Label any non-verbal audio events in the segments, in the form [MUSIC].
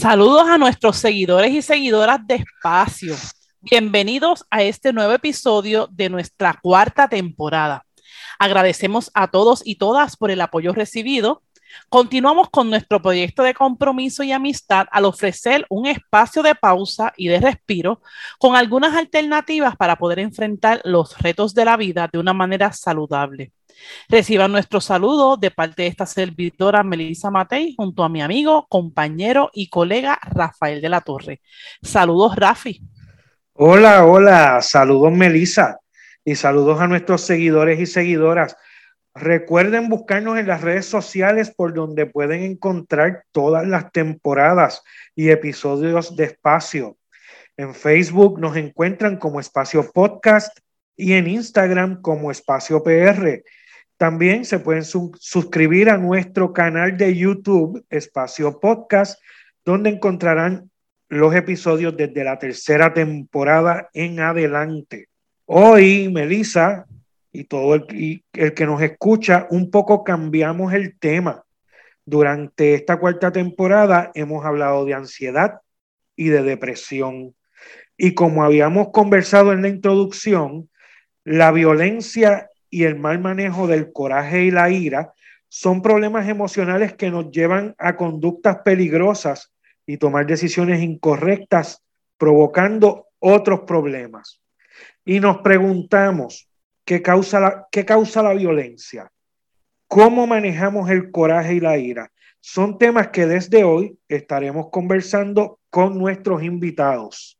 Saludos a nuestros seguidores y seguidoras de Espacio. Bienvenidos a este nuevo episodio de nuestra cuarta temporada. Agradecemos a todos y todas por el apoyo recibido. Continuamos con nuestro proyecto de compromiso y amistad al ofrecer un espacio de pausa y de respiro con algunas alternativas para poder enfrentar los retos de la vida de una manera saludable. Reciban nuestro saludo de parte de esta servidora Melissa Matei junto a mi amigo, compañero y colega Rafael de la Torre. Saludos, Rafi. Hola, hola, saludos Melissa y saludos a nuestros seguidores y seguidoras. Recuerden buscarnos en las redes sociales por donde pueden encontrar todas las temporadas y episodios de Espacio. En Facebook nos encuentran como Espacio Podcast y en Instagram como Espacio PR. También se pueden suscribir a nuestro canal de YouTube, Espacio Podcast, donde encontrarán los episodios desde la tercera temporada en adelante. Hoy, Melissa, y todo el, el que nos escucha, un poco cambiamos el tema. Durante esta cuarta temporada hemos hablado de ansiedad y de depresión. Y como habíamos conversado en la introducción, la violencia y el mal manejo del coraje y la ira son problemas emocionales que nos llevan a conductas peligrosas y tomar decisiones incorrectas, provocando otros problemas. Y nos preguntamos, ¿qué causa la, qué causa la violencia? ¿Cómo manejamos el coraje y la ira? Son temas que desde hoy estaremos conversando con nuestros invitados.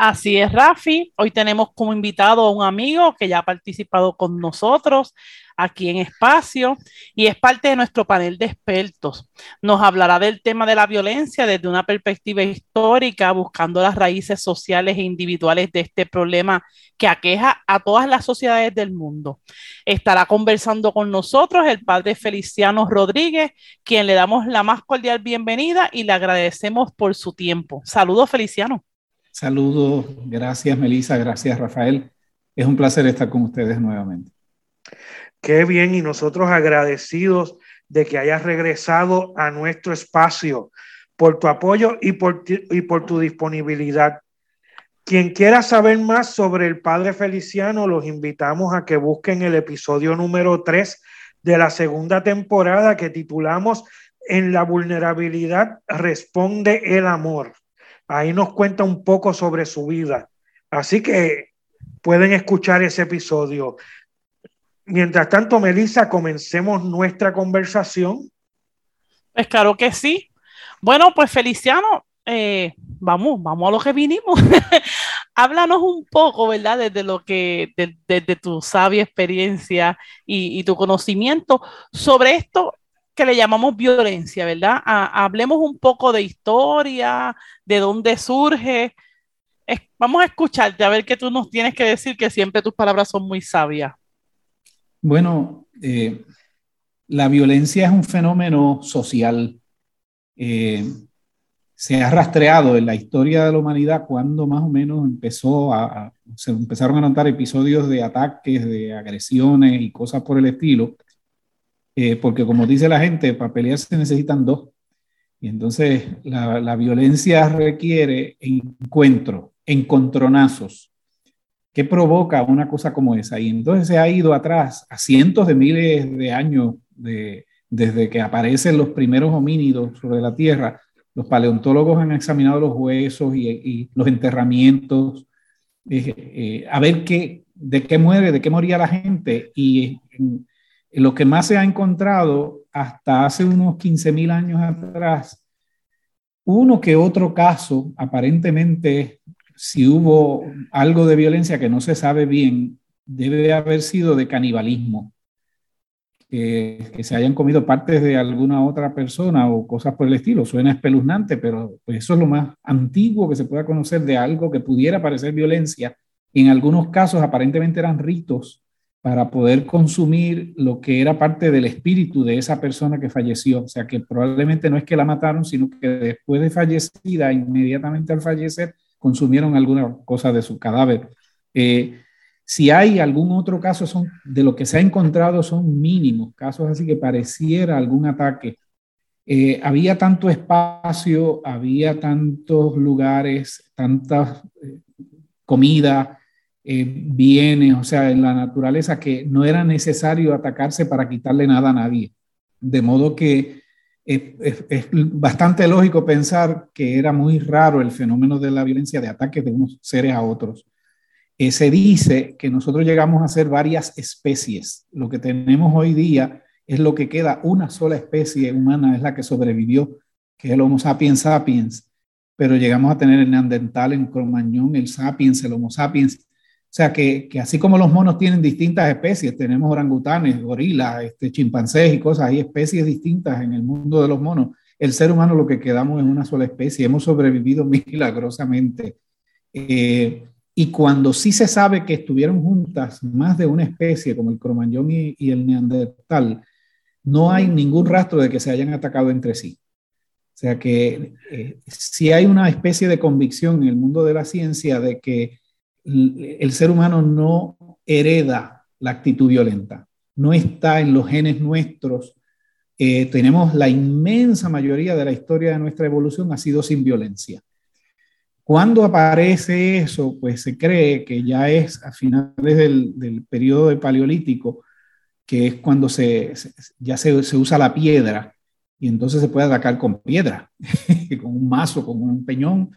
Así es, Rafi. Hoy tenemos como invitado a un amigo que ya ha participado con nosotros aquí en Espacio y es parte de nuestro panel de expertos. Nos hablará del tema de la violencia desde una perspectiva histórica, buscando las raíces sociales e individuales de este problema que aqueja a todas las sociedades del mundo. Estará conversando con nosotros el padre Feliciano Rodríguez, quien le damos la más cordial bienvenida y le agradecemos por su tiempo. Saludos, Feliciano. Saludos, gracias Melissa, gracias Rafael. Es un placer estar con ustedes nuevamente. Qué bien y nosotros agradecidos de que hayas regresado a nuestro espacio por tu apoyo y por, y por tu disponibilidad. Quien quiera saber más sobre el Padre Feliciano, los invitamos a que busquen el episodio número 3 de la segunda temporada que titulamos En la vulnerabilidad responde el amor. Ahí nos cuenta un poco sobre su vida. Así que pueden escuchar ese episodio. Mientras tanto, Melissa, comencemos nuestra conversación. Pues claro que sí. Bueno, pues Feliciano, eh, vamos, vamos a lo que vinimos. [LAUGHS] Háblanos un poco, ¿verdad? Desde lo que, desde, tu sabia experiencia y, y, tu conocimiento sobre esto que le llamamos violencia, ¿verdad? hablemos un poco de historia, de dónde surge. vamos a escucharte, a ver qué tú nos tienes que decir, que siempre tus palabras son muy sabias. Bueno, eh, la violencia es un fenómeno social. Eh, se ha rastreado en la historia de la humanidad cuando más o menos empezó a, se empezaron a notar episodios de ataques, de agresiones y cosas por el estilo eh, porque como dice la gente, para pelear se necesitan dos. Y entonces la, la violencia requiere encuentro, encontronazos. ¿Qué provoca una cosa como esa? Y entonces se ha ido atrás a cientos de miles de años de, desde que aparecen los primeros homínidos sobre la Tierra. Los paleontólogos han examinado los huesos y, y los enterramientos, eh, eh, a ver qué, de qué muere, de qué moría la gente. Y lo que más se ha encontrado hasta hace unos 15.000 años atrás, uno que otro caso, aparentemente, si hubo algo de violencia que no se sabe bien, debe haber sido de canibalismo. que, se hayan comido partes de alguna otra persona o cosas por el estilo. Suena espeluznante, pero pues eso es lo más antiguo que se pueda conocer de algo que pudiera parecer violencia. En algunos casos aparentemente eran ritos para poder consumir lo que era parte del espíritu de esa persona que falleció. O sea, que probablemente no es que la mataron, sino que después de fallecida, inmediatamente al fallecer, consumieron alguna cosa de su cadáver. Eh, si hay algún otro caso, son, de lo que se ha encontrado son mínimos, casos así que pareciera algún ataque. Eh, había tanto espacio, había tantos lugares, tanta eh, comida, eh, bienes, o sea, en la naturaleza, que no era necesario atacarse para quitarle nada a nadie. De modo que es, bastante lógico pensar que era muy raro el fenómeno de la violencia de ataques de unos seres a otros. Eh, se dice que nosotros llegamos a ser varias especies. Lo que tenemos hoy día es lo que queda, una sola especie humana es la que sobrevivió, que es el Homo sapiens sapiens, pero llegamos a tener el neandertal, el cromañón, el sapiens, el Homo sapiens. O sea que, que, así como los monos tienen distintas especies, tenemos orangutanes, gorilas, este, chimpancés y cosas, hay especies distintas en el mundo de los monos. El ser humano lo que quedamos es una sola especie, hemos sobrevivido [LAUGHS] milagrosamente. Eh, y cuando sí se sabe que estuvieron juntas más de una especie, como el cromañón y, el neandertal, no hay ningún rastro de que se hayan atacado entre sí. O sea que eh, si hay una especie de convicción en el mundo de la ciencia de que el ser humano no hereda la actitud violenta, no está en los genes nuestros. Eh, tenemos la inmensa mayoría de la historia de nuestra evolución ha sido sin violencia. Cuando aparece eso, pues se cree que ya es a finales del, periodo del Paleolítico, que es cuando se, ya se, usa la piedra y entonces se puede atacar con piedra, [LAUGHS] con un mazo, con un peñón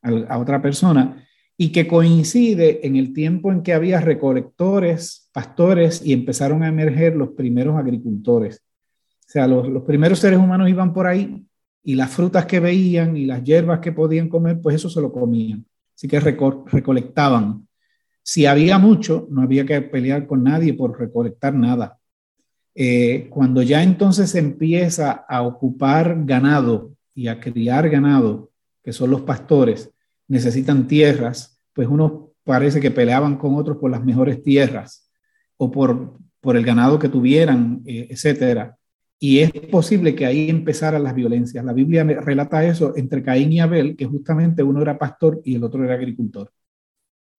a, otra persona, y que coincide en el tiempo en que había recolectores, pastores y empezaron a emerger los primeros agricultores. O sea, los, los primeros seres humanos iban por ahí y las frutas que veían y las hierbas que podían comer, pues eso se lo comían. Así que recolectaban. Si había mucho, no había que pelear con nadie por recolectar nada. Eh, cuando ya entonces empieza a ocupar ganado y a criar ganado, que son los pastores, necesitan tierras, pues unos parece que peleaban con otros por las mejores tierras o por, por el ganado que tuvieran, eh, etcétera. Y es posible que ahí empezaran las violencias. La Biblia relata eso entre Caín y Abel, que justamente uno era pastor y el otro era agricultor.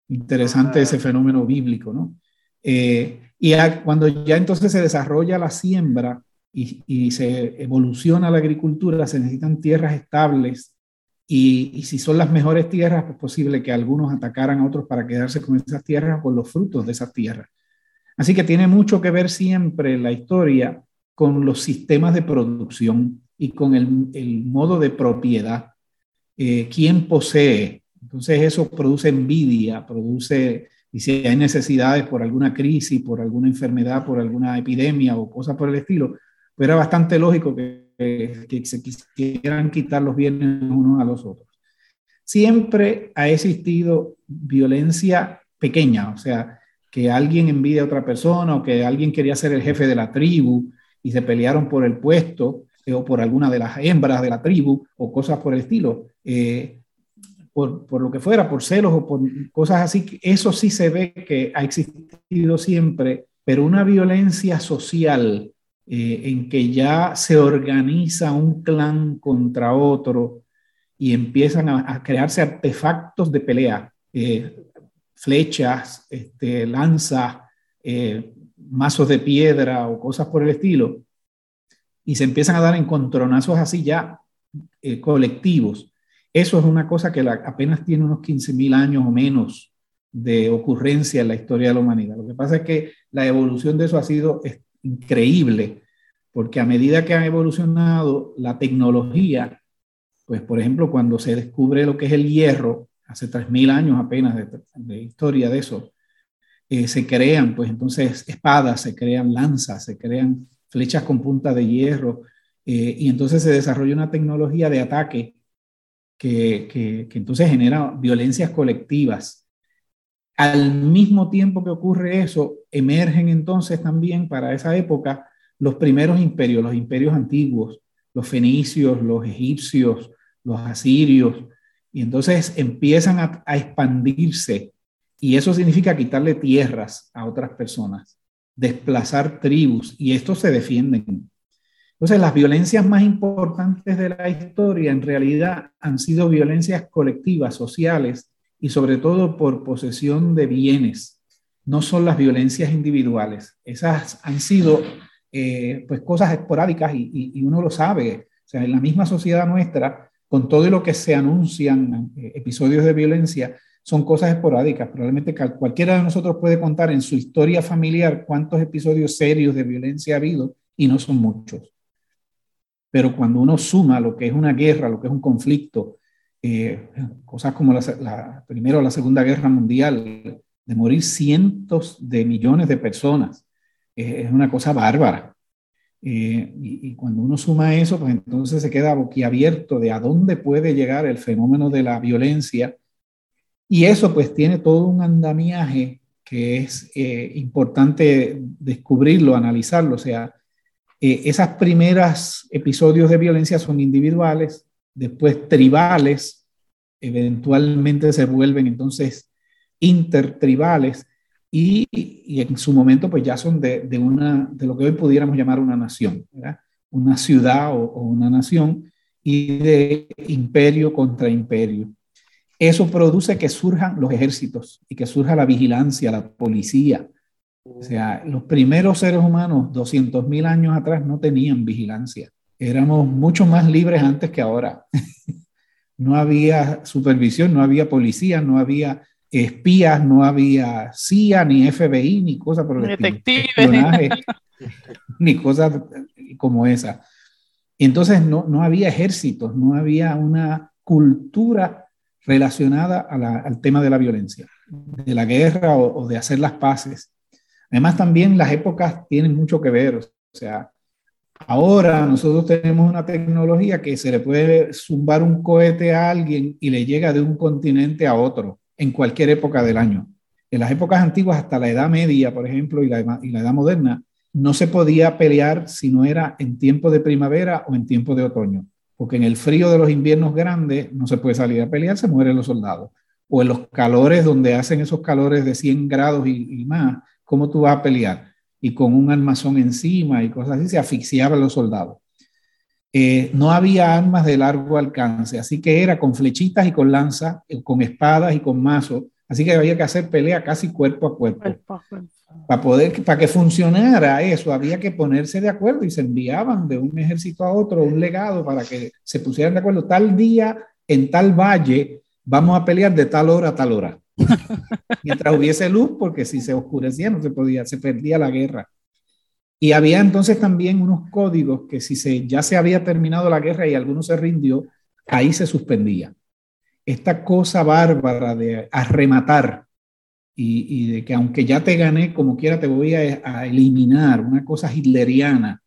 Interesante ese fenómeno bíblico, ¿no? Eh, y cuando ya entonces se desarrolla la siembra y, y, se evoluciona la agricultura, se necesitan tierras estables y, si son las mejores tierras, es posible que algunos atacaran a otros para quedarse con esas tierras o con los frutos de esas tierras. Así que tiene mucho que ver siempre la historia con los sistemas de producción y con el, el modo de propiedad. Eh, ¿Quién posee? Entonces eso produce envidia, produce, y si hay necesidades por alguna crisis, por alguna enfermedad, por alguna epidemia o cosas por el estilo, pues era bastante lógico que, que se quisieran quitar los bienes unos a los otros. Siempre ha existido violencia pequeña, o sea, que alguien envidia a otra persona o que alguien quería ser el jefe de la tribu y se pelearon por el puesto eh, o por alguna de las hembras de la tribu o cosas por el estilo, eh, por, por, lo que fuera, por celos o por cosas así, eso sí se ve que ha existido siempre, pero una violencia social eh, en que ya se organiza un clan contra otro y empiezan a, crearse artefactos de pelea, flechas, este, lanzas, mazos de piedra o cosas por el estilo, y se empiezan a dar encontronazos así ya eh, colectivos. Eso es una cosa que apenas tiene unos 15.000 años o menos de ocurrencia en la historia de la humanidad. Lo que pasa es que la evolución de eso ha sido increíble, porque a medida que ha evolucionado la tecnología, pues por ejemplo, cuando se descubre lo que es el hierro, hace 3.000 años apenas de, historia de eso, eh, se crean, pues entonces espadas, se crean lanzas, se crean flechas con punta de hierro, eh, y entonces se desarrolla una tecnología de ataque que, que, que, entonces genera violencias colectivas. Al mismo tiempo que ocurre eso, emergen entonces también para esa época los primeros imperios, los imperios antiguos, los fenicios, los egipcios, los asirios, y entonces empiezan a, expandirse y eso significa quitarle tierras a otras personas, desplazar tribus, y estos se defienden. Entonces, las violencias más importantes de la historia en realidad han sido violencias colectivas, sociales, y sobre todo por posesión de bienes. No son las violencias individuales. Esas han sido eh, pues cosas esporádicas y, y, uno lo sabe. O sea, en la misma sociedad nuestra, con todo lo que se anuncian eh, episodios de violencia, son cosas esporádicas. Probablemente cualquiera de nosotros puede contar en su historia familiar cuántos episodios serios de violencia ha habido y no son muchos. Pero cuando uno suma lo que es una guerra, lo que es un conflicto, eh, cosas como la, la, primero la Segunda Guerra Mundial, de morir cientos de millones de personas, eh, es una cosa bárbara. Eh, y, y, cuando uno suma eso, pues entonces se queda boquiabierto de a dónde puede llegar el fenómeno de la violencia y eso pues tiene todo un andamiaje que es eh, importante descubrirlo, analizarlo. O sea, eh, esas primeras episodios de violencia son individuales, después tribales, eventualmente se vuelven entonces intertribales y, en su momento pues ya son de, de, una, de lo que hoy pudiéramos llamar una nación, una ciudad o, o una nación y de imperio contra imperio. Eso produce que surjan los ejércitos y que surja la vigilancia, la policía. O sea, los primeros seres humanos, 200 mil años atrás, no tenían vigilancia. Éramos mucho más libres antes que ahora. [LAUGHS] no había supervisión, no había policía, no había espías, no había CIA, ni FBI, ni cosas por el estilo. [LAUGHS] ni cosas como esa. Entonces no, no había ejércitos, no había una cultura relacionada al tema de la violencia, de la guerra o, o, de hacer las paces. Además, también las épocas tienen mucho que ver. O sea, ahora nosotros tenemos una tecnología que se le puede zumbar un cohete a alguien y le llega de un continente a otro en cualquier época del año. En las épocas antiguas, hasta la Edad Media, por ejemplo, y la, Edad Moderna, no se podía pelear si no era en tiempo de primavera o en tiempo de otoño porque en el frío de los inviernos grandes no se puede salir a pelear, se mueren los soldados. O en los calores donde hacen esos calores de 100 grados y, y más, ¿cómo tú vas a pelear? Y con un armazón encima y cosas así, se asfixiaban los soldados. Eh, no había armas de largo alcance, así que era con flechitas y con lanzas, eh, con espadas y con mazos, así que había que hacer pelea casi cuerpo a cuerpo. cuerpo, cuerpo. Para poder, para que funcionara eso, había que ponerse de acuerdo y se enviaban de un ejército a otro un legado para que se pusieran de acuerdo. Tal día, en tal valle, vamos a pelear de tal hora a tal hora. [LAUGHS] Mientras hubiese luz, porque si se oscurecía no se podía, se perdía la guerra. Y había entonces también unos códigos que si se, ya se había terminado la guerra y alguno se rindió, ahí se suspendía. Esta cosa bárbara de arrematar y, de que aunque ya te gané, como quiera te voy a, a eliminar, una cosa hitleriana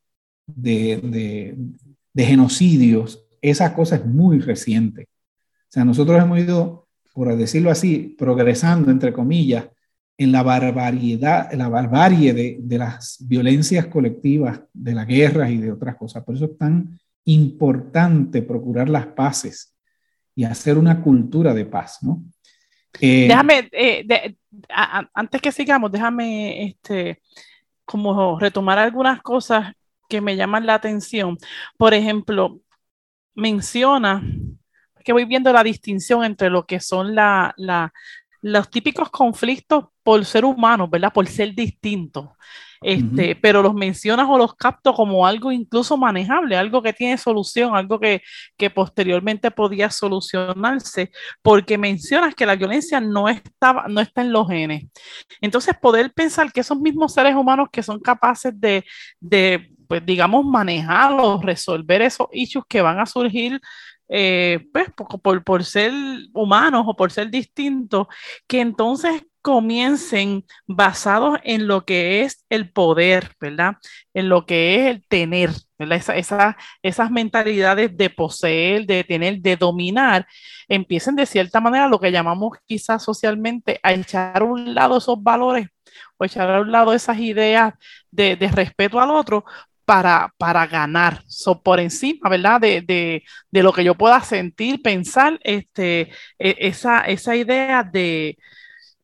de, de, de, genocidios, esa cosa es muy reciente. O sea, nosotros hemos ido, por decirlo así, progresando, entre comillas, en la barbaridad, la barbarie de, de las violencias colectivas, de las guerras y de otras cosas. Por eso es tan importante procurar las paces y hacer una cultura de paz, ¿no? Eh, déjame, eh, de, a, antes que sigamos, déjame este, como retomar algunas cosas que me llaman la atención. Por ejemplo, menciona que voy viendo la distinción entre lo que son la, la, los típicos conflictos por ser humanos, ¿verdad? Por ser distintos. Este, uh -huh. pero los mencionas o los capto como algo incluso manejable, algo que tiene solución, algo que, que posteriormente podía solucionarse, porque mencionas que la violencia no, estaba, no está en los genes. Entonces, poder pensar que esos mismos seres humanos que son capaces de, de pues, digamos, manejar o resolver esos issues que van a surgir eh, pues, por, por, ser humanos o por ser distintos, que entonces comiencen basados en lo que es el poder, ¿verdad? En lo que es el tener, esa, esas mentalidades de poseer, de tener, de dominar, empiecen de cierta manera lo que llamamos quizás socialmente a echar a un lado esos valores o echar a un lado esas ideas de, de respeto al otro para, para ganar, so, por encima, ¿verdad? De, de, lo que yo pueda sentir, pensar, este, e, esa, esa idea de,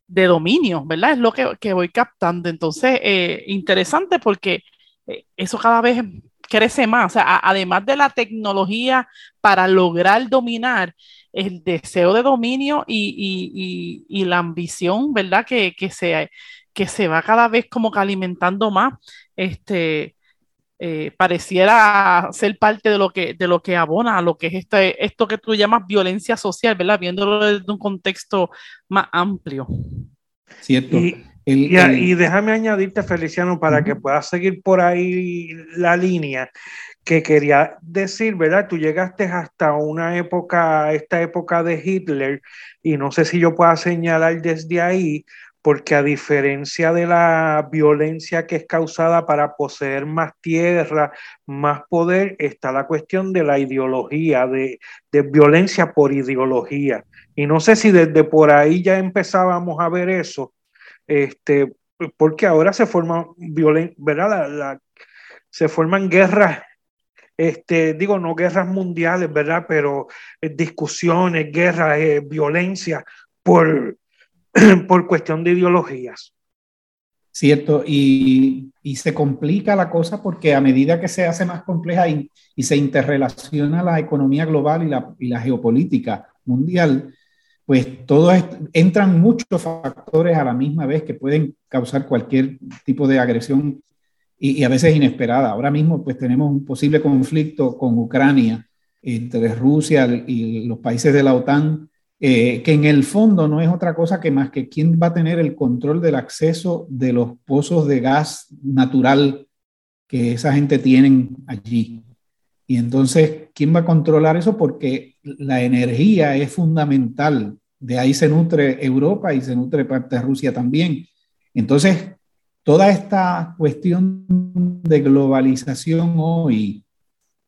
de dominio, ¿verdad? Es lo que, que voy captando. Entonces, eh, interesante porque eh, eso cada vez crece más. O sea, además de la tecnología para lograr dominar, el deseo de dominio y, y, y, la ambición, ¿verdad? Que, que, se, que se va cada vez como que alimentando más, este, eh, pareciera ser parte de lo que, de lo que abona a lo que es este, esto que tú llamas violencia social, ¿verdad? Viéndolo desde un contexto más amplio. Cierto. Y, y, déjame añadirte, Feliciano, para que puedas seguir por ahí la línea que quería decir, ¿verdad? Tú llegaste hasta una época, esta época de Hitler, y no sé si yo pueda señalar desde ahí, porque a diferencia de la violencia que es causada para poseer más tierra, más poder, está la cuestión de la ideología, de, de violencia por ideología. Y no sé si desde por ahí ya empezábamos a ver eso, este, porque ahora se forman ¿verdad? Se forman guerras este, digo, no guerras mundiales, ¿verdad? Pero eh, discusiones, guerras, eh, violencia por, [CLEARS THROAT] por cuestión de ideologías. Cierto, y, y, se complica la cosa porque a medida que se hace más compleja y, y se interrelaciona la economía global y la, y la geopolítica mundial, pues todos entran muchos factores a la misma vez que pueden causar cualquier tipo de agresión y, a veces inesperada. Ahora mismo pues tenemos un posible conflicto con Ucrania entre Rusia y los países de la OTAN, eh, que en el fondo no es otra cosa que más que quién va a tener el control del acceso de los pozos de gas natural que esa gente tienen allí. Y entonces, ¿quién va a controlar eso? Porque la energía es fundamental. De ahí se nutre Europa y se nutre parte de Rusia también. Entonces, toda esta cuestión de globalización hoy,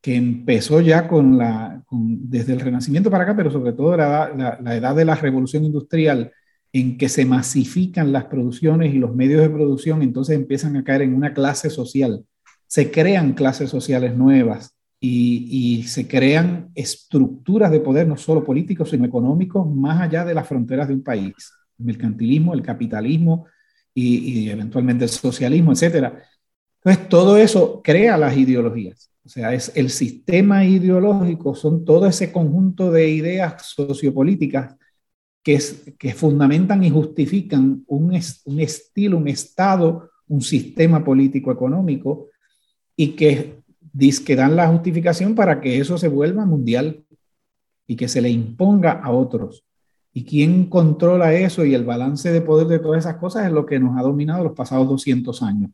que empezó ya con la, desde el Renacimiento para acá, pero sobre todo la, la, edad de la revolución industrial, en que se masifican las producciones y los medios de producción, entonces empiezan a caer en una clase social. Se crean clases sociales nuevas y, y se crean estructuras de poder, no solo políticos, sino económicos, más allá de las fronteras de un país. El mercantilismo, el capitalismo, y, eventualmente el socialismo, etcétera. Entonces, todo eso crea las ideologías. O sea, es el sistema ideológico, son todo ese conjunto de ideas sociopolíticas que, que fundamentan y justifican un, un estilo, un estado, un sistema político económico y que, que dan la justificación para que eso se vuelva mundial y que se le imponga a otros. Y quién controla eso y el balance de poder de todas esas cosas es lo que nos ha dominado los pasados 200 años.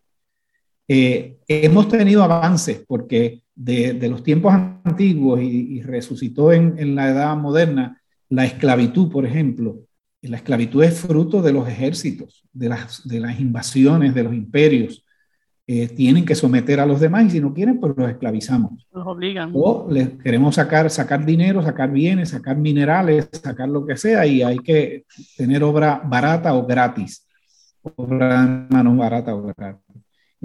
Eh, hemos tenido avances porque de, de los tiempos antiguos y, resucitó en, en, la edad moderna la esclavitud, por ejemplo. La esclavitud es fruto de los ejércitos, de las, de las invasiones, de los imperios. Eh, tienen que someter a los demás y si no quieren, pues los esclavizamos. Los obligan. O les queremos sacar, sacar dinero, sacar bienes, sacar minerales, sacar lo que sea y hay que tener obra barata o gratis. Obra mano barata o gratis.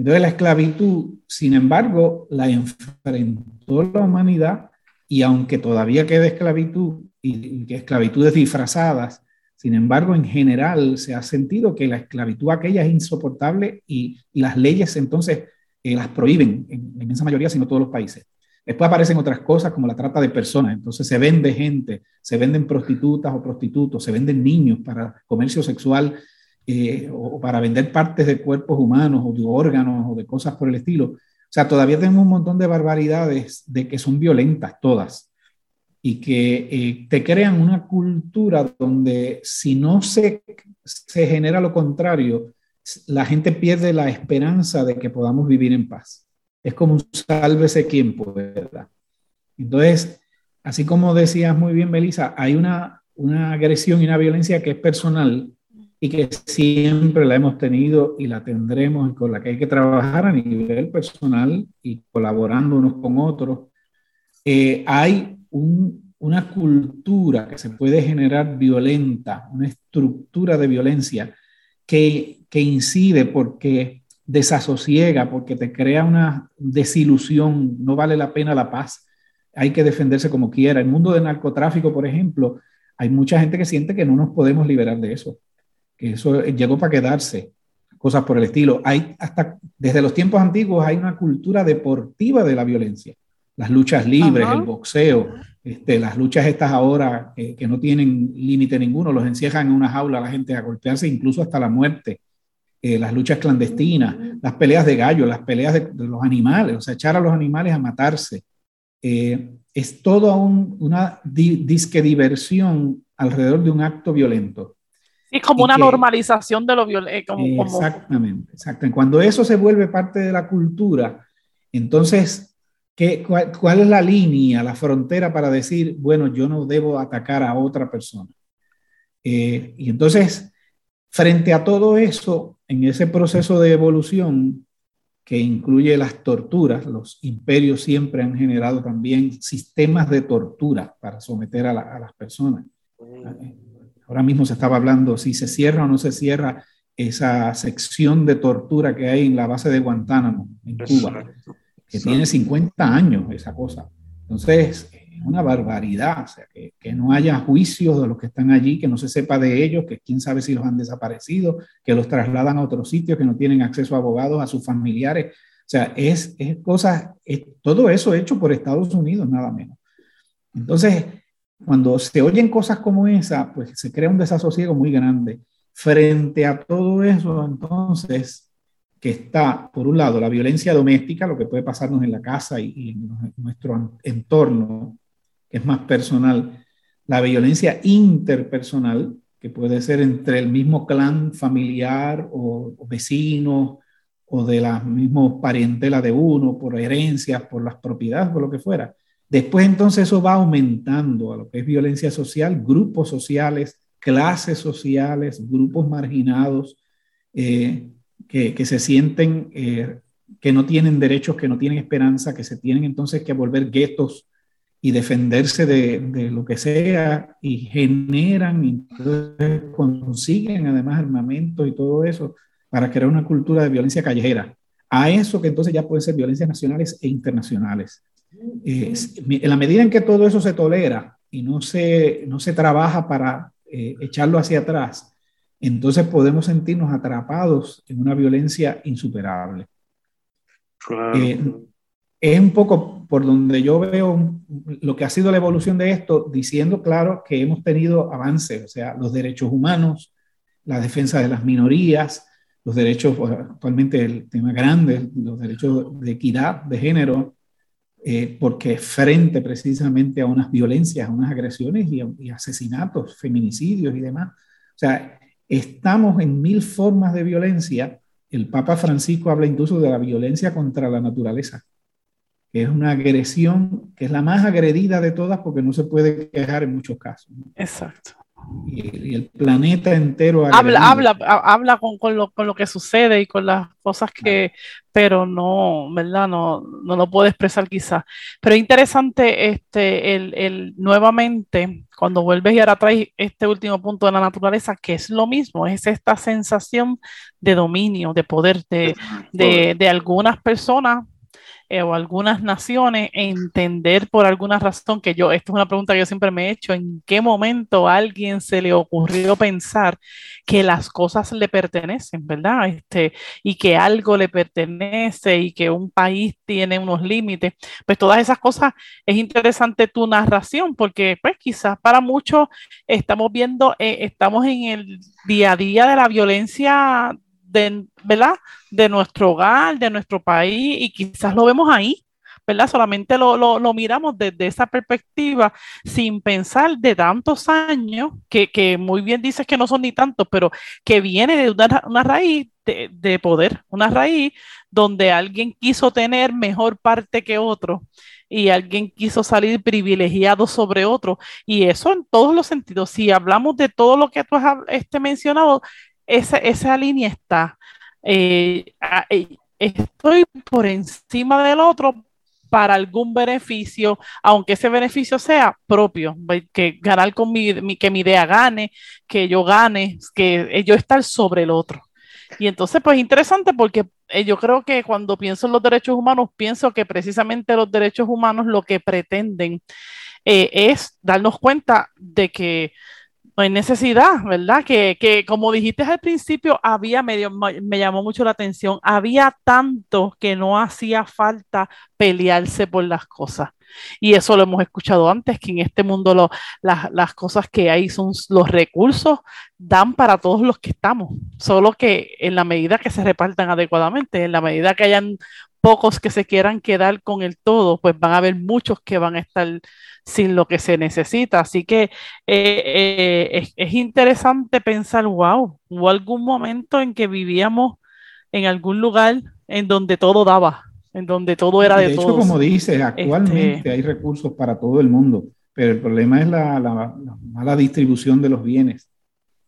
Entonces la esclavitud, sin embargo, la enfrentó la humanidad y aunque todavía queda esclavitud y, y esclavitudes disfrazadas, sin embargo, en general se ha sentido que la esclavitud aquella es insoportable y, las leyes entonces eh, las prohíben en la inmensa mayoría, sino todos los países. Después aparecen otras cosas como la trata de personas, entonces se vende gente, se venden prostitutas o prostitutos, se venden niños para comercio sexual eh, o para vender partes de cuerpos humanos o de órganos o de cosas por el estilo. O sea, todavía tenemos un montón de barbaridades de que son violentas todas y que eh, te crean una cultura donde si no se, se genera lo contrario, la gente pierde la esperanza de que podamos vivir en paz. Es como un sálvese quien pueda. Entonces, así como decías muy bien, Belisa, hay una, una agresión y una violencia que es personal y que siempre la hemos tenido y la tendremos y con la que hay que trabajar a nivel personal y colaborando unos con otros. Eh, hay una cultura que se puede generar violenta, una estructura de violencia que, que incide porque desasosiega porque te crea una desilusión, no vale la pena la paz, hay que defenderse como quiera. El mundo del narcotráfico, por ejemplo, hay mucha gente que siente que no nos podemos liberar de eso, eso llegó para quedarse, cosas por el estilo. Hay hasta desde los tiempos antiguos hay una cultura deportiva de la violencia, las luchas libres, el boxeo, este, las luchas estas ahora que no tienen límite ninguno, los encierran en una jaula a la gente a golpearse incluso hasta la muerte. Eh, las luchas clandestinas, las peleas de gallo, las peleas de, los animales, o sea, echar a los animales a matarse. Eh, es toda una disque diversión alrededor de un acto violento. Y como una normalización de lo violento. Eh, exactamente, exactamente. Cuando eso se vuelve parte de la cultura, entonces, ¿qué, cuál, es la línea, la frontera para decir, bueno, yo no debo atacar a otra persona? y entonces, frente a todo eso, en ese proceso de evolución que incluye las torturas, los imperios siempre han generado también sistemas de tortura para someter a, las personas. Ahora mismo se estaba hablando si se cierra o no se cierra esa sección de tortura que hay en la base de Guantánamo, en Cuba, que tiene 50 años esa cosa. Entonces, una barbaridad, o sea, que, que, no haya juicios de los que están allí, que no se sepa de ellos, que quién sabe si los han desaparecido, que los trasladan a otros sitios, que no tienen acceso a abogados, a sus familiares. O sea, es, es cosas, es, todo eso hecho por Estados Unidos, nada menos. Entonces, cuando se oyen cosas como esa, pues se crea un desasosiego muy grande. Frente a todo eso, entonces, que está, por un lado, la violencia doméstica, lo que puede pasarnos en la casa y, y en nuestro entorno, que es más personal, la violencia interpersonal, que puede ser entre el mismo clan familiar o, vecino o de la misma parentela de uno, por herencias, por las propiedades, por lo que fuera. Después entonces eso va aumentando a lo que es violencia social, grupos sociales, clases sociales, grupos marginados eh, que, se sienten eh, que no tienen derechos, que no tienen esperanza, que se tienen entonces que volver guetos y defenderse de, lo que sea y generan, consiguen además armamento y todo eso para crear una cultura de violencia callejera. A eso que entonces ya pueden ser violencias nacionales e internacionales. En la medida en que todo eso se tolera y no se, no se trabaja para eh, echarlo hacia atrás, entonces podemos sentirnos atrapados en una violencia insuperable. Claro. Eh, es un poco por donde yo veo lo que ha sido la evolución de esto, diciendo, claro, que hemos tenido avances, o sea, los derechos humanos, la defensa de las minorías, los derechos, actualmente el tema grande, los derechos de equidad de género, eh, porque frente precisamente a unas violencias, a unas agresiones y, y asesinatos, feminicidios y demás. O sea, estamos en mil formas de violencia. El Papa Francisco habla incluso de la violencia contra la naturaleza que es una agresión que es la más agredida de todas porque no se puede quejar en muchos casos. Exacto. Y, el planeta entero. Habla, habla, habla con, con, lo, con, lo, que sucede y con las cosas que, pero no, ¿verdad? No, no lo puede expresar quizás. Pero es interesante este, el, el, nuevamente, cuando vuelves y ahora traes este último punto de la naturaleza, que es lo mismo, es esta sensación de dominio, de poder de, de, de algunas personas eh, o algunas naciones entender por alguna razón que yo, esto es una pregunta que yo siempre me he hecho, ¿en qué momento a alguien se le ocurrió pensar que las cosas le pertenecen, verdad? Este, y que algo le pertenece y que un país tiene unos límites. Pues todas esas cosas es interesante tu narración porque pues quizás para muchos estamos viendo, eh, estamos en el día a día de la violencia de, ¿verdad? de nuestro hogar, de nuestro país, y quizás lo vemos ahí, ¿verdad? Solamente lo, lo, miramos desde esa perspectiva, sin pensar de tantos años, que, que, muy bien dices que no son ni tantos, pero que viene de una, una raíz de, de, poder, una raíz donde alguien quiso tener mejor parte que otro y alguien quiso salir privilegiado sobre otro. Y eso en todos los sentidos. Si hablamos de todo lo que tú has este, mencionado, esa, esa línea está. Eh, eh, estoy por encima del otro para algún beneficio, aunque ese beneficio sea propio, que ganar con mi, que mi idea gane, que yo gane, que yo estar sobre el otro. Y entonces, pues interesante porque eh, yo creo que cuando pienso en los derechos humanos, pienso que precisamente los derechos humanos lo que pretenden eh, es darnos cuenta de que hay necesidad, ¿verdad? Que, que, como dijiste al principio, había medio, me llamó mucho la atención, había tanto que no hacía falta pelearse por las cosas. Y eso lo hemos escuchado antes, que en este mundo lo, las cosas que hay son los recursos, dan para todos los que estamos, solo que en la medida que se repartan adecuadamente, en la medida que hayan pocos que se quieran quedar con el todo, pues van a haber muchos que van a estar sin lo que se necesita. Así que eh, eh, es, es, interesante pensar, wow, hubo algún momento en que vivíamos en algún lugar en donde todo daba, en donde todo era de, de hecho, como dices, actualmente este hay recursos para todo el mundo, pero el problema es la, la, mala distribución de los bienes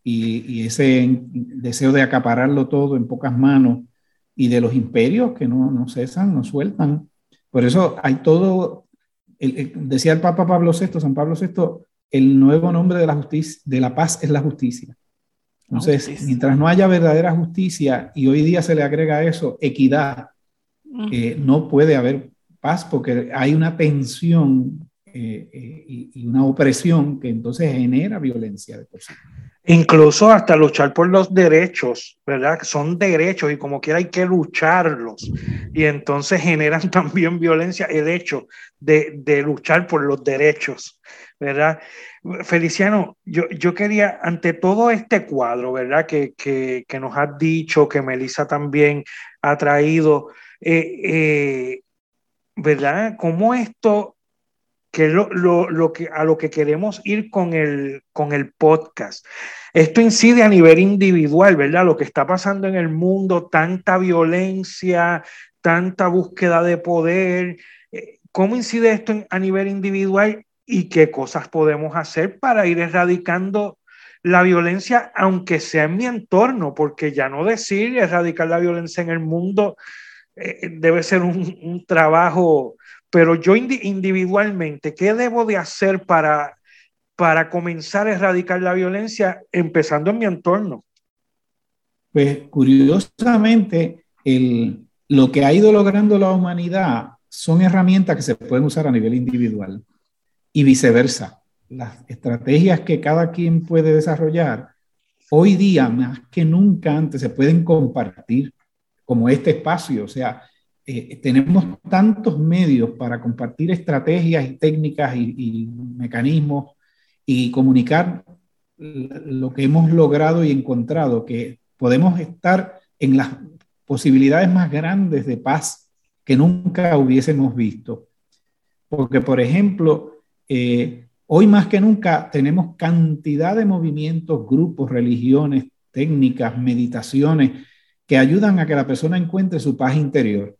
y, y, ese deseo de acapararlo todo en pocas manos y de los imperios que no, no cesan, no sueltan. Por eso hay todo, decía el Papa Pablo VI, San Pablo VI, el nuevo nombre de la, justicia, de la paz es la justicia. Entonces, mientras no haya verdadera justicia y hoy día se le agrega a eso equidad, eh, no puede haber paz porque hay una tensión eh, eh, y, una opresión que entonces genera violencia de por sí. Incluso hasta luchar por los derechos, ¿verdad? Son derechos y como quiera hay que lucharlos. Y entonces generan [LAUGHS] también violencia el hecho de, luchar por los derechos, ¿verdad? Feliciano, yo, yo quería, ante todo este cuadro, ¿verdad? Que, que, que nos has dicho, que Melissa también ha traído, eh, eh, ¿verdad? ¿Cómo esto que es lo, lo, lo, que, a lo que queremos ir con el, con el podcast. Esto incide a nivel individual, ¿verdad? Lo que está pasando en el mundo, tanta violencia, tanta búsqueda de poder. Eh, ¿Cómo incide esto a nivel individual y qué cosas podemos hacer para ir erradicando la violencia, aunque sea en mi entorno? Porque ya no decir erradicar la violencia en el mundo eh, debe ser un, un trabajo pero yo individualmente, ¿qué debo de hacer para, para comenzar a erradicar la violencia empezando en mi entorno? Pues curiosamente, el, lo que ha ido logrando la humanidad son herramientas que se pueden usar a nivel individual y viceversa. Las estrategias que cada quien puede desarrollar, hoy día más que nunca antes se pueden compartir como este espacio. O sea, eh, tenemos tantos medios para compartir estrategias y técnicas y, mecanismos y comunicar lo que hemos logrado y encontrado, que podemos estar en las posibilidades más grandes de paz que nunca hubiésemos visto. Porque, por ejemplo, eh, hoy más que nunca tenemos cantidad de movimientos, grupos, religiones, técnicas, meditaciones que ayudan a que la persona encuentre su paz interior.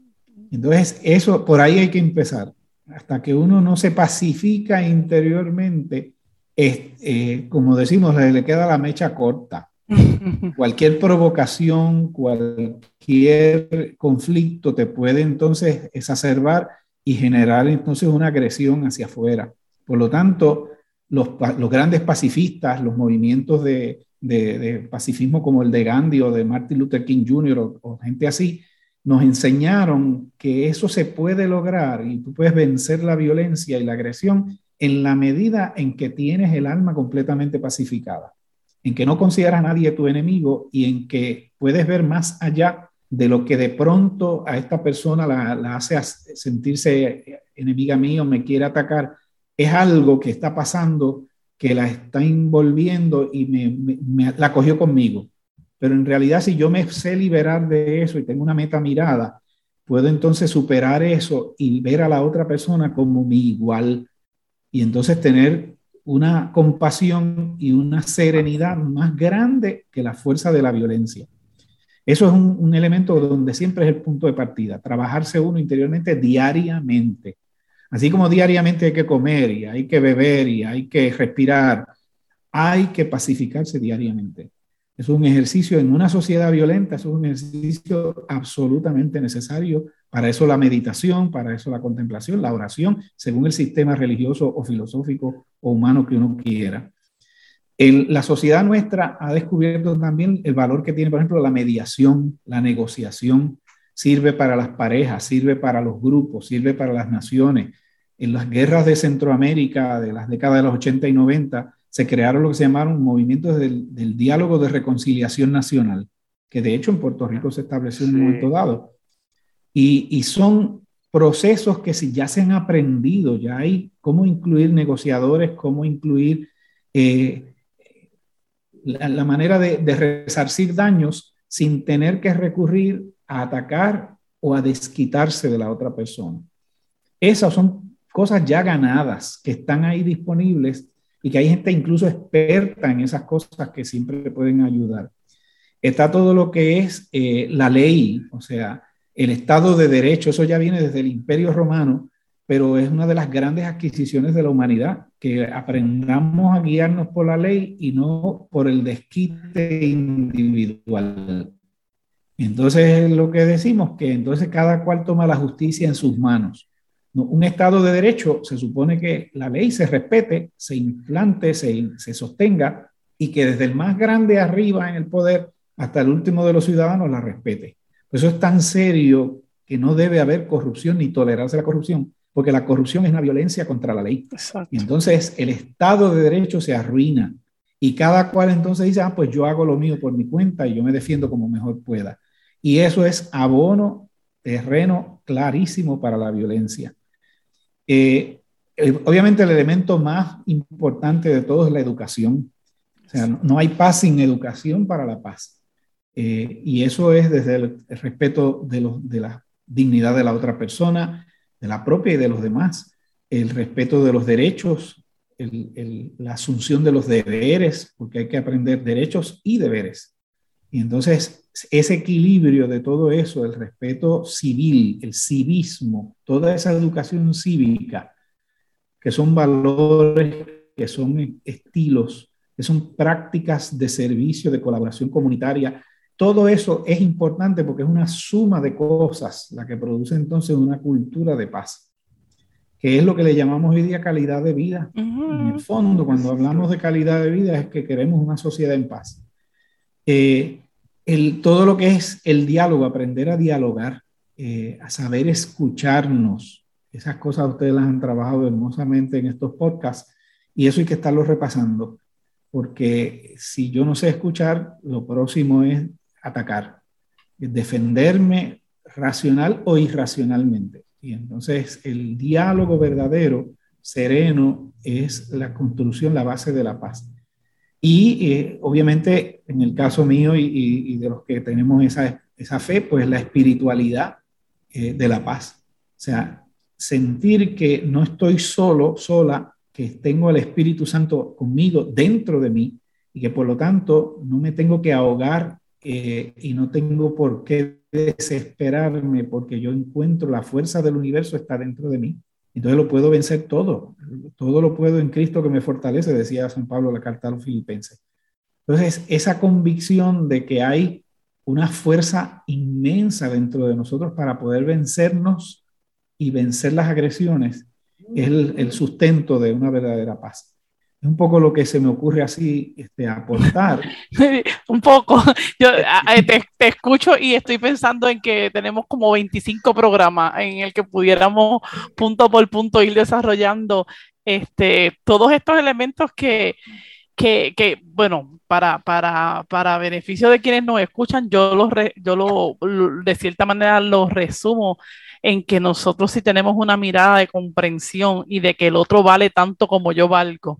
Entonces, eso, por ahí hay que empezar. Hasta que uno no se pacifica interiormente, es, eh, como decimos, le, queda la mecha corta. [LAUGHS] cualquier provocación, cualquier conflicto te puede entonces exacerbar y generar entonces una agresión hacia afuera. Por lo tanto, los, los grandes pacifistas, los movimientos de, de, de, pacifismo como el de Gandhi o de Martin Luther King Jr. o gente así, nos enseñaron que eso se puede lograr y tú puedes vencer la violencia y la agresión en la medida en que tienes el alma completamente pacificada, en que no consideras a nadie tu enemigo y en que puedes ver más allá de lo que de pronto a esta persona la, hace sentirse enemiga mío, me quiere atacar. Es algo que está pasando, que la está envolviendo y me la cogió conmigo. Pero en realidad, si yo me sé liberar de eso y tengo una meta mirada, puedo entonces superar eso y ver a la otra persona como mi igual. Y entonces tener una compasión y una serenidad más grande que la fuerza de la violencia. Eso es un, elemento donde siempre es el punto de partida, trabajarse uno interiormente diariamente. Así como diariamente hay que comer y hay que beber y hay que respirar, hay que pacificarse diariamente. Es un ejercicio en una sociedad violenta, es un ejercicio absolutamente necesario. Para eso la meditación, para eso la contemplación, la oración, según el sistema religioso o filosófico o humano que uno quiera. la sociedad nuestra ha descubierto también el valor que tiene, por ejemplo, la mediación, la negociación. sirve para las parejas, sirve para los grupos, sirve para las naciones. En las guerras de Centroamérica de las décadas de los 80 y 90 se crearon lo que se llamaron movimientos del, diálogo de reconciliación nacional, que de hecho en Puerto Rico se estableció en un momento dado. Y, y son procesos que si ya se han aprendido, ya hay cómo incluir negociadores, cómo incluir eh, la, manera de, de, resarcir daños sin tener que recurrir a atacar o a desquitarse de la otra persona. Esas son cosas ya ganadas que están ahí disponibles y que hay gente incluso experta en esas cosas que siempre pueden ayudar. Está todo lo que es eh, la ley, o sea, el Estado de Derecho, eso ya viene desde el Imperio Romano, pero es una de las grandes adquisiciones de la humanidad, que aprendamos a guiarnos por la ley y no por el desquite individual. Entonces, lo que decimos, que entonces cada cual toma la justicia en sus manos. Un Estado de Derecho se supone que la ley se respete, se implante, se, se sostenga y que desde el más grande arriba en el poder hasta el último de los ciudadanos la respete. Eso es tan serio que no debe haber corrupción ni tolerarse la corrupción, porque la corrupción es una violencia contra la ley. Y entonces el Estado de Derecho se arruina y cada cual entonces dice, ah, pues yo hago lo mío por mi cuenta y yo me defiendo como mejor pueda. Y eso es abono, terreno clarísimo para la violencia. Eh, obviamente el elemento más importante de todo es la educación. O sea, no hay paz sin educación para la paz. Eh, y eso es desde el, respeto de, los, de la dignidad de la otra persona, de la propia y de los demás, el respeto de los derechos, la asunción de los deberes, porque hay que aprender derechos y deberes. Y entonces ese equilibrio de todo eso, el respeto civil, el civismo, toda esa educación cívica, que son valores, que son estilos, que son prácticas de servicio, de colaboración comunitaria, todo eso es importante porque es una suma de cosas la que produce entonces una cultura de paz, que es lo que le llamamos hoy día calidad de vida. En el fondo, cuando hablamos de calidad de vida es que queremos una sociedad en paz. Eh, todo lo que es el diálogo, aprender a dialogar, eh, a saber escucharnos, esas cosas ustedes las han trabajado hermosamente en estos podcasts y eso hay que estarlo repasando porque si yo no sé escuchar, lo próximo es atacar, defenderme racional o irracionalmente. Y entonces el diálogo verdadero, sereno, es la construcción, la base de la paz. Y eh, obviamente en el caso mío y, de los que tenemos esa, esa fe, pues la espiritualidad eh, de la paz. O sea, sentir que no estoy solo, sola, que tengo el Espíritu Santo conmigo, dentro de mí, y que por lo tanto no me tengo que ahogar eh, y no tengo por qué desesperarme porque yo encuentro la fuerza del universo está dentro de mí. Entonces lo puedo vencer todo. Todo lo puedo en Cristo que me fortalece, decía San Pablo en la carta a los filipenses. Entonces, esa convicción de que hay una fuerza inmensa dentro de nosotros para poder vencernos y vencer las agresiones es el sustento de una verdadera paz un poco lo que se me ocurre así este, aportar. [LAUGHS] un poco. [LAUGHS] Yo te, te, escucho y estoy pensando en que tenemos como 25 programas en el que pudiéramos punto por punto ir desarrollando este, todos estos elementos que, que, que bueno, para, para, para, beneficio de quienes nos escuchan, yo, los yo lo, de cierta manera los resumo en que nosotros sí tenemos una mirada de comprensión y de que el otro vale tanto como yo valgo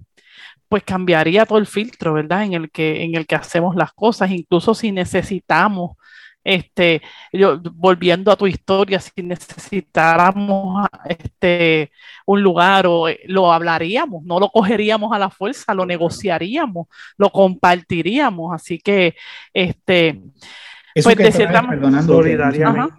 pues cambiaría todo el filtro, ¿verdad? En el que, en el que hacemos las cosas, incluso si necesitamos, este, yo, volviendo a tu historia, si necesitáramos este, un lugar o eh, lo hablaríamos, no lo cogeríamos a la fuerza, lo negociaríamos, lo compartiríamos, así que, este, Eso pues que de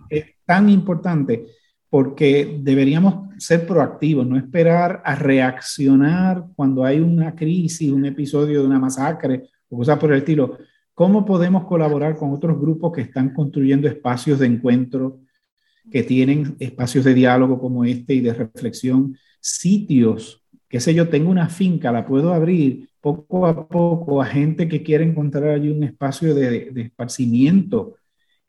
es tan importante porque deberíamos ser proactivos, no esperar a reaccionar cuando hay una crisis, un episodio de una masacre o cosas por el estilo. ¿Cómo podemos colaborar con otros grupos que están construyendo espacios de encuentro, que tienen espacios de diálogo como este y de reflexión, sitios, qué sé yo, tengo una finca, la puedo abrir poco a poco a gente que quiere encontrar allí un espacio de, de esparcimiento,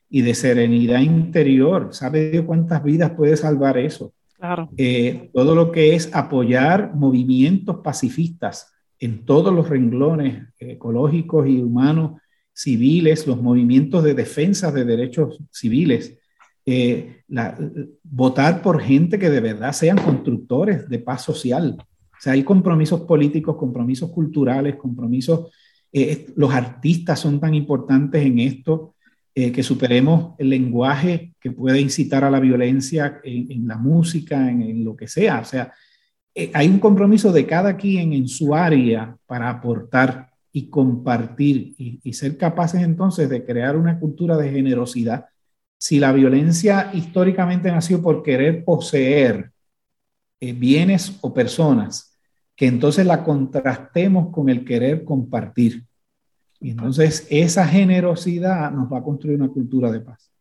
y de serenidad interior. ¿Sabe Dios cuántas vidas puede salvar eso? Claro. Eh, todo lo que es apoyar movimientos pacifistas en todos los renglones ecológicos y humanos, civiles, los movimientos de defensa de derechos civiles, eh, votar por gente que de verdad sean constructores de paz social. O sea, hay compromisos políticos, compromisos culturales, compromisos, eh, los artistas son tan importantes en esto, eh, que superemos el lenguaje que puede incitar a la violencia en, la música, en, lo que sea. O sea, hay un compromiso de cada quien en su área para aportar y compartir y, ser capaces entonces de crear una cultura de generosidad. Si la violencia históricamente nació por querer poseer eh, bienes o personas, que entonces la contrastemos con el querer compartir. Y entonces esa generosidad nos va a construir una cultura de paz.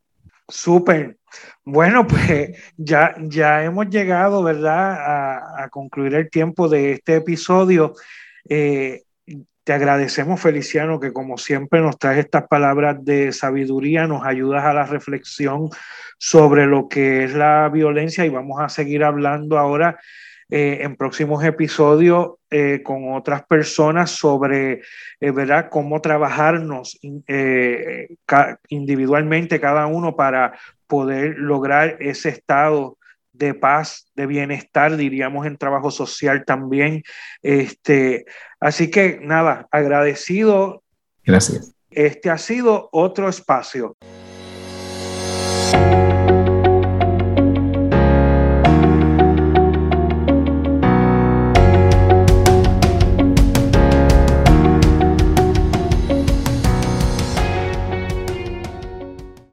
Súper. Bueno, pues ya, ya hemos llegado, ¿verdad?, a, concluir el tiempo de este episodio. Eh, te agradecemos, Feliciano, que como siempre nos traes estas palabras de sabiduría, nos ayudas a la reflexión sobre lo que es la violencia y vamos a seguir hablando ahora eh, en próximos episodios eh, con otras personas sobre, eh, ¿verdad?, cómo trabajarnos individualmente cada uno para poder lograr ese estado de paz, de bienestar, diríamos en trabajo social también. Este, así que nada, agradecido. Gracias. Este ha sido otro espacio.